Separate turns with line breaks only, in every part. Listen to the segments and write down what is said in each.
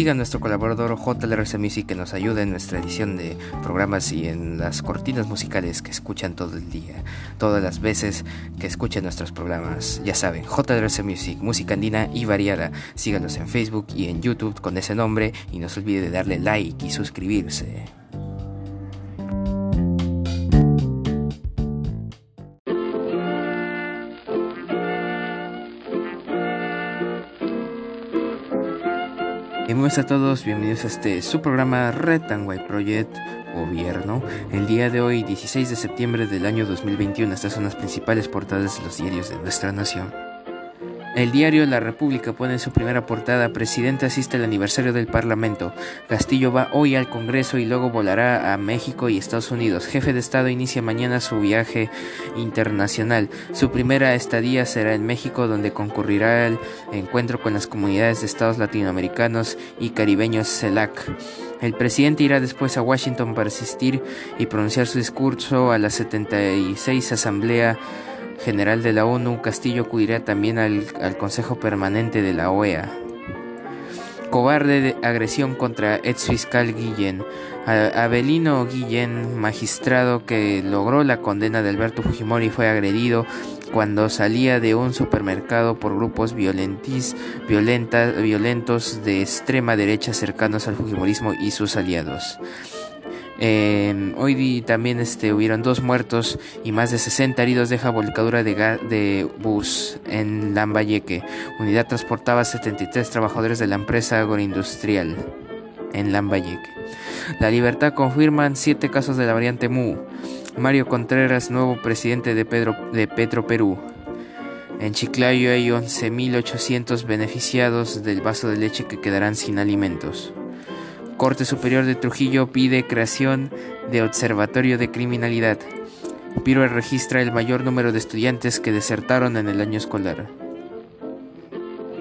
Sigan nuestro colaborador JLRC Music que nos ayuda en nuestra edición de programas y en las cortinas musicales que escuchan todo el día, todas las veces que escuchen nuestros programas. Ya saben, JLRC Music, música andina y variada. Síganos en Facebook y en YouTube con ese nombre y no se olvide de darle like y suscribirse. Bienvenidos a todos, bienvenidos a este su programa White Project Gobierno. El día de hoy, 16 de septiembre del año 2021, estas son las principales portadas de los diarios de nuestra nación. El diario La República pone en su primera portada, Presidente asiste al aniversario del Parlamento. Castillo va hoy al Congreso y luego volará a México y Estados Unidos. Jefe de Estado inicia mañana su viaje internacional. Su primera estadía será en México, donde concurrirá al encuentro con las comunidades de estados latinoamericanos y caribeños CELAC. El presidente irá después a Washington para asistir y pronunciar su discurso a la 76 Asamblea General de la ONU, Castillo acudirá también al, Consejo Permanente de la OEA. Cobarde de agresión contra ex fiscal Guillén. Abelino Guillén, magistrado que logró la condena de Alberto Fujimori, fue agredido cuando salía de un supermercado por grupos violentis, violentos de extrema derecha cercanos al Fujimorismo y sus aliados. Hoy también este, hubieron dos muertos y más de 60 heridos deja volcadura de, bus en Lambayeque. Unidad transportaba 73 trabajadores de la empresa agroindustrial en Lambayeque. La Libertad confirman siete casos de la variante Mu. Mario Contreras, nuevo presidente de, Pedro, de Petro Perú. En Chiclayo hay 11.800 beneficiados del vaso de leche que quedarán sin alimentos. Corte Superior de Trujillo pide creación de Observatorio de Criminalidad. Piro registra el mayor número de estudiantes que desertaron en el año escolar.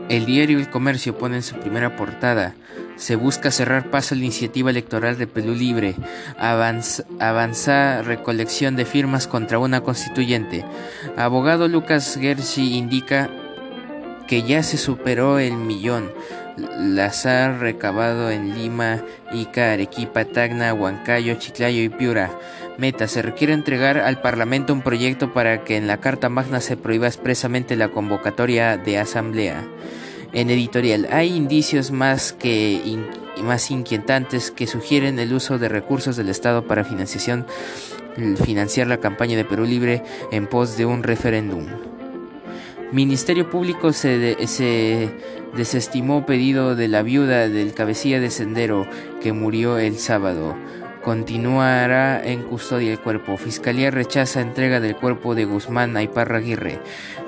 El diario El Comercio pone en su primera portada, se busca cerrar paso a la iniciativa electoral de Perú Libre, avanza, recolección de firmas contra una constituyente. Abogado Lucas Gershi indica que ya se superó el millón, las ha recabado en Lima, Ica, Arequipa, Tacna, Huancayo, Chiclayo y Piura. Meta, se requiere entregar al Parlamento un proyecto para que en la Carta Magna se prohíba expresamente la convocatoria de asamblea. En editorial, hay indicios más que más inquietantes que sugieren el uso de recursos del Estado para financiación financiar la campaña de Perú Libre en pos de un referéndum. Ministerio Público se, se desestimó pedido de la viuda del cabecilla de sendero que murió el sábado. Continuará en custodia el cuerpo. Fiscalía rechaza entrega del cuerpo de Guzmán a Aguirre.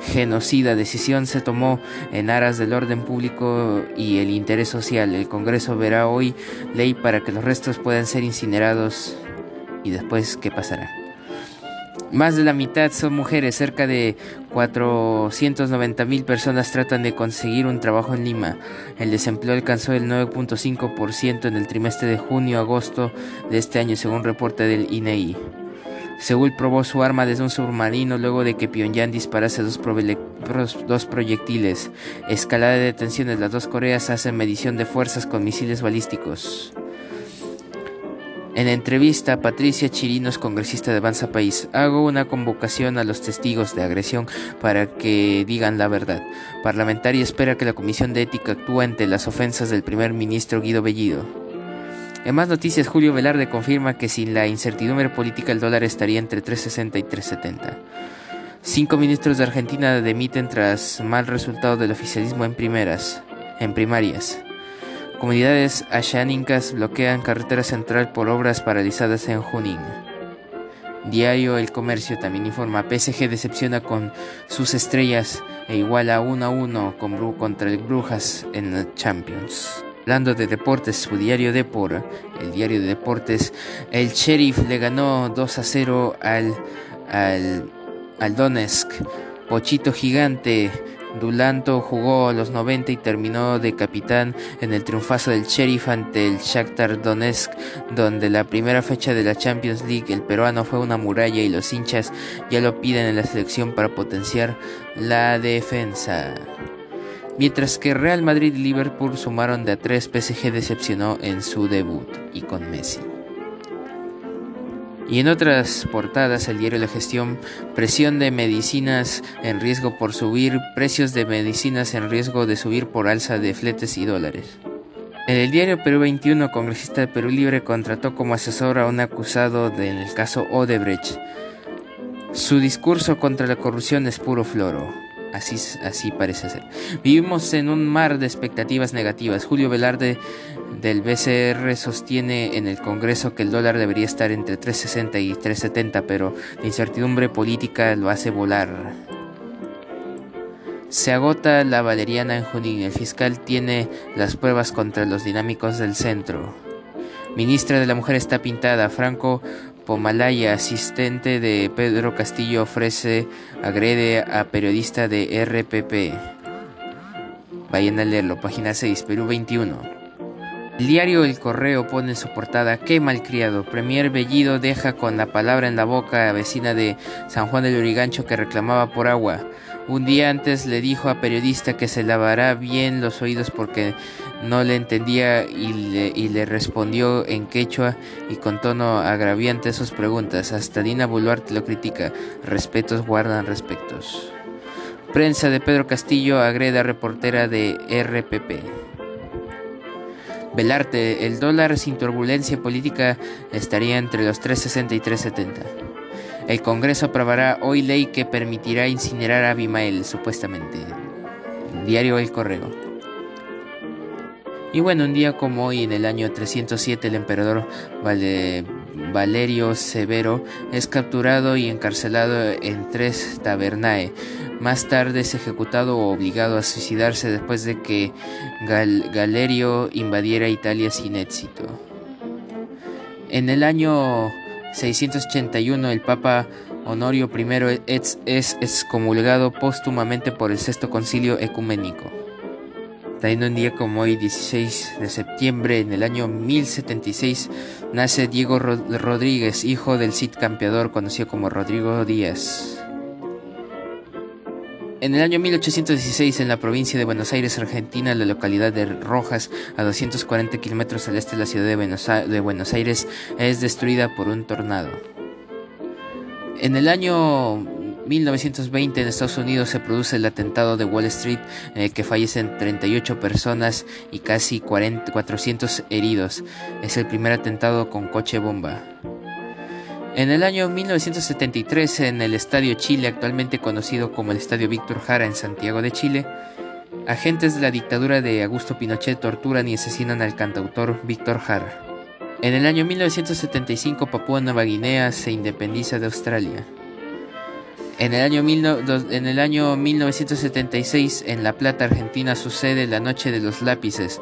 Genocida decisión se tomó en aras del orden público y el interés social. El Congreso verá hoy ley para que los restos puedan ser incinerados. ¿Y después qué pasará? Más de la mitad son mujeres, cerca de 490 mil personas tratan de conseguir un trabajo en Lima. El desempleo alcanzó el 9.5% en el trimestre de junio-agosto de este año, según reporte del INEI. E Seúl probó su arma desde un submarino luego de que Pyongyang disparase dos, dos proyectiles. Escalada de tensiones, las dos Coreas hacen medición de fuerzas con misiles balísticos. En entrevista, Patricia Chirinos, congresista de Avanza País, hago una convocación a los testigos de agresión para que digan la verdad. Parlamentaria espera que la Comisión de Ética actúe ante las ofensas del primer ministro Guido Bellido. En más noticias, Julio Velarde confirma que sin la incertidumbre política el dólar estaría entre 3.60 y 3.70. Cinco ministros de Argentina demiten tras mal resultado del oficialismo en primeras, en primarias. Comunidades ashánicas bloquean carretera central por obras paralizadas en Junín. Diario El Comercio también informa, PSG decepciona con sus estrellas e iguala 1 a 1 con contra el Brujas en Champions. Hablando de deportes, su diario Depor, el diario de deportes, el Sheriff le ganó 2 a 0 al, al, al Donetsk. Pochito gigante Dulanto jugó los 90 y terminó de capitán en el triunfazo del Sheriff ante el Shakhtar Donetsk, donde la primera fecha de la Champions League el peruano fue una muralla y los hinchas ya lo piden en la selección para potenciar la defensa. Mientras que Real Madrid y Liverpool sumaron de a 3, PSG decepcionó en su debut y con Messi. Y en otras portadas, el diario La Gestión, presión de medicinas en riesgo por subir, precios de medicinas en riesgo de subir por alza de fletes y dólares. En el diario Perú 21, congresista de Perú Libre contrató como asesor a un acusado del caso Odebrecht. Su discurso contra la corrupción es puro floro. Así, así parece ser. Vivimos en un mar de expectativas negativas. Julio Velarde del BCR sostiene en el Congreso que el dólar debería estar entre 3.60 y 3.70, pero la incertidumbre política lo hace volar. Se agota la valeriana en Junín. El fiscal tiene las pruebas contra los dinámicos del centro. Ministra de la Mujer está pintada. Franco Pomalaya, asistente de Pedro Castillo, ofrece, agrede a periodista de RPP. Vayan a leerlo, página 6, Perú 21. El diario El Correo pone en su portada Qué malcriado. Premier Bellido deja con la palabra en la boca a vecina de San Juan del Urigancho que reclamaba por agua. Un día antes le dijo a periodista que se lavará bien los oídos porque no le entendía y le, y le respondió en quechua y con tono agraviante sus preguntas. Hasta Dina Boluarte lo critica. Respetos guardan respetos. Prensa de Pedro Castillo agreda reportera de RPP. Belarte, el dólar sin turbulencia política estaría entre los 3.60 y 3.70. El Congreso aprobará hoy ley que permitirá incinerar a Abimael, supuestamente. Diario El Correo. Y bueno, un día como hoy, en el año 307, el emperador Valerio Severo es capturado y encarcelado en Tres Tabernae, más tarde es ejecutado o obligado a suicidarse después de que Galerio invadiera Italia sin éxito. En el año 681 el Papa Honorio I es, excomulgado póstumamente por el Sexto Concilio Ecuménico. También un día como hoy, 16 de septiembre, en el año 1076, nace Diego Rodríguez, hijo del Cid Campeador, conocido como Rodrigo Díaz. En el año 1816, en la provincia de Buenos Aires, Argentina, la localidad de Rojas, a 240 kilómetros al este de la ciudad de Buenos Aires, es destruida por un tornado. En el año 1920 en Estados Unidos se produce el atentado de Wall Street en el que fallecen 38 personas y casi 400 heridos. Es el primer atentado con coche bomba. En el año 1973, en el Estadio Chile, actualmente conocido como el Estadio Víctor Jara en Santiago de Chile, agentes de la dictadura de Augusto Pinochet torturan y asesinan al cantautor Víctor Jara. En el año 1975, Papúa Nueva Guinea se independiza de Australia. En el, año en año 1976, en La Plata, Argentina, sucede la Noche de los Lápices.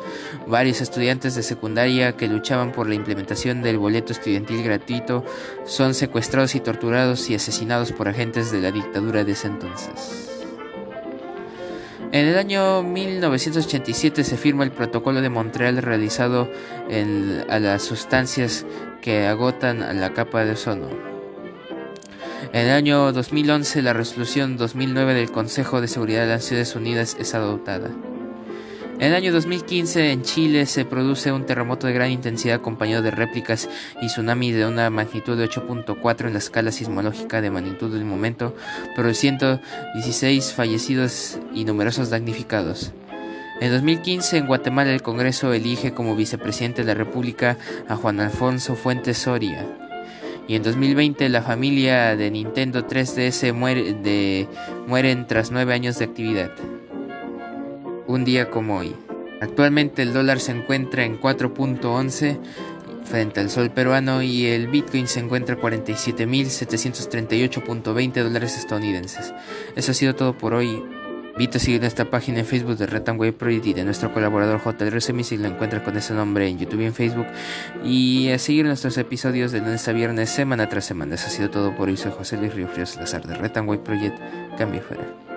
Varios estudiantes de secundaria que luchaban por la implementación del boleto estudiantil gratuito son secuestrados y torturados y asesinados por agentes de la dictadura de ese entonces. En el año 1987 se firma el Protocolo de Montreal realizado a las sustancias que agotan la capa de ozono. En el año 2011 la resolución 2009 del Consejo de Seguridad de las Naciones Unidas es adoptada. En el año 2015 en Chile se produce un terremoto de gran intensidad acompañado de réplicas y tsunami de una magnitud de 8.4 en la escala sismológica de magnitud del momento, produciendo 116 fallecidos y numerosos damnificados. En 2015 en Guatemala el Congreso elige como vicepresidente de la República a Juan Alfonso Fuentes Soria y en 2020 la familia de Nintendo 3DS muere de, mueren tras nueve años de actividad. Un día como hoy. Actualmente el dólar se encuentra en 4.11 frente al sol peruano y el Bitcoin se encuentra en 47.738.20 dólares estadounidenses. Eso ha sido todo por hoy. Invito a seguir nuestra página en Facebook de Retanway Project y de nuestro colaborador JL si lo encuentra con ese nombre en YouTube y en Facebook. Y a seguir nuestros episodios de lunes a viernes, semana tras semana. Eso ha sido todo por hoy. Soy José Luis Ríos Lazar de Retanway Project. Cambio fuera.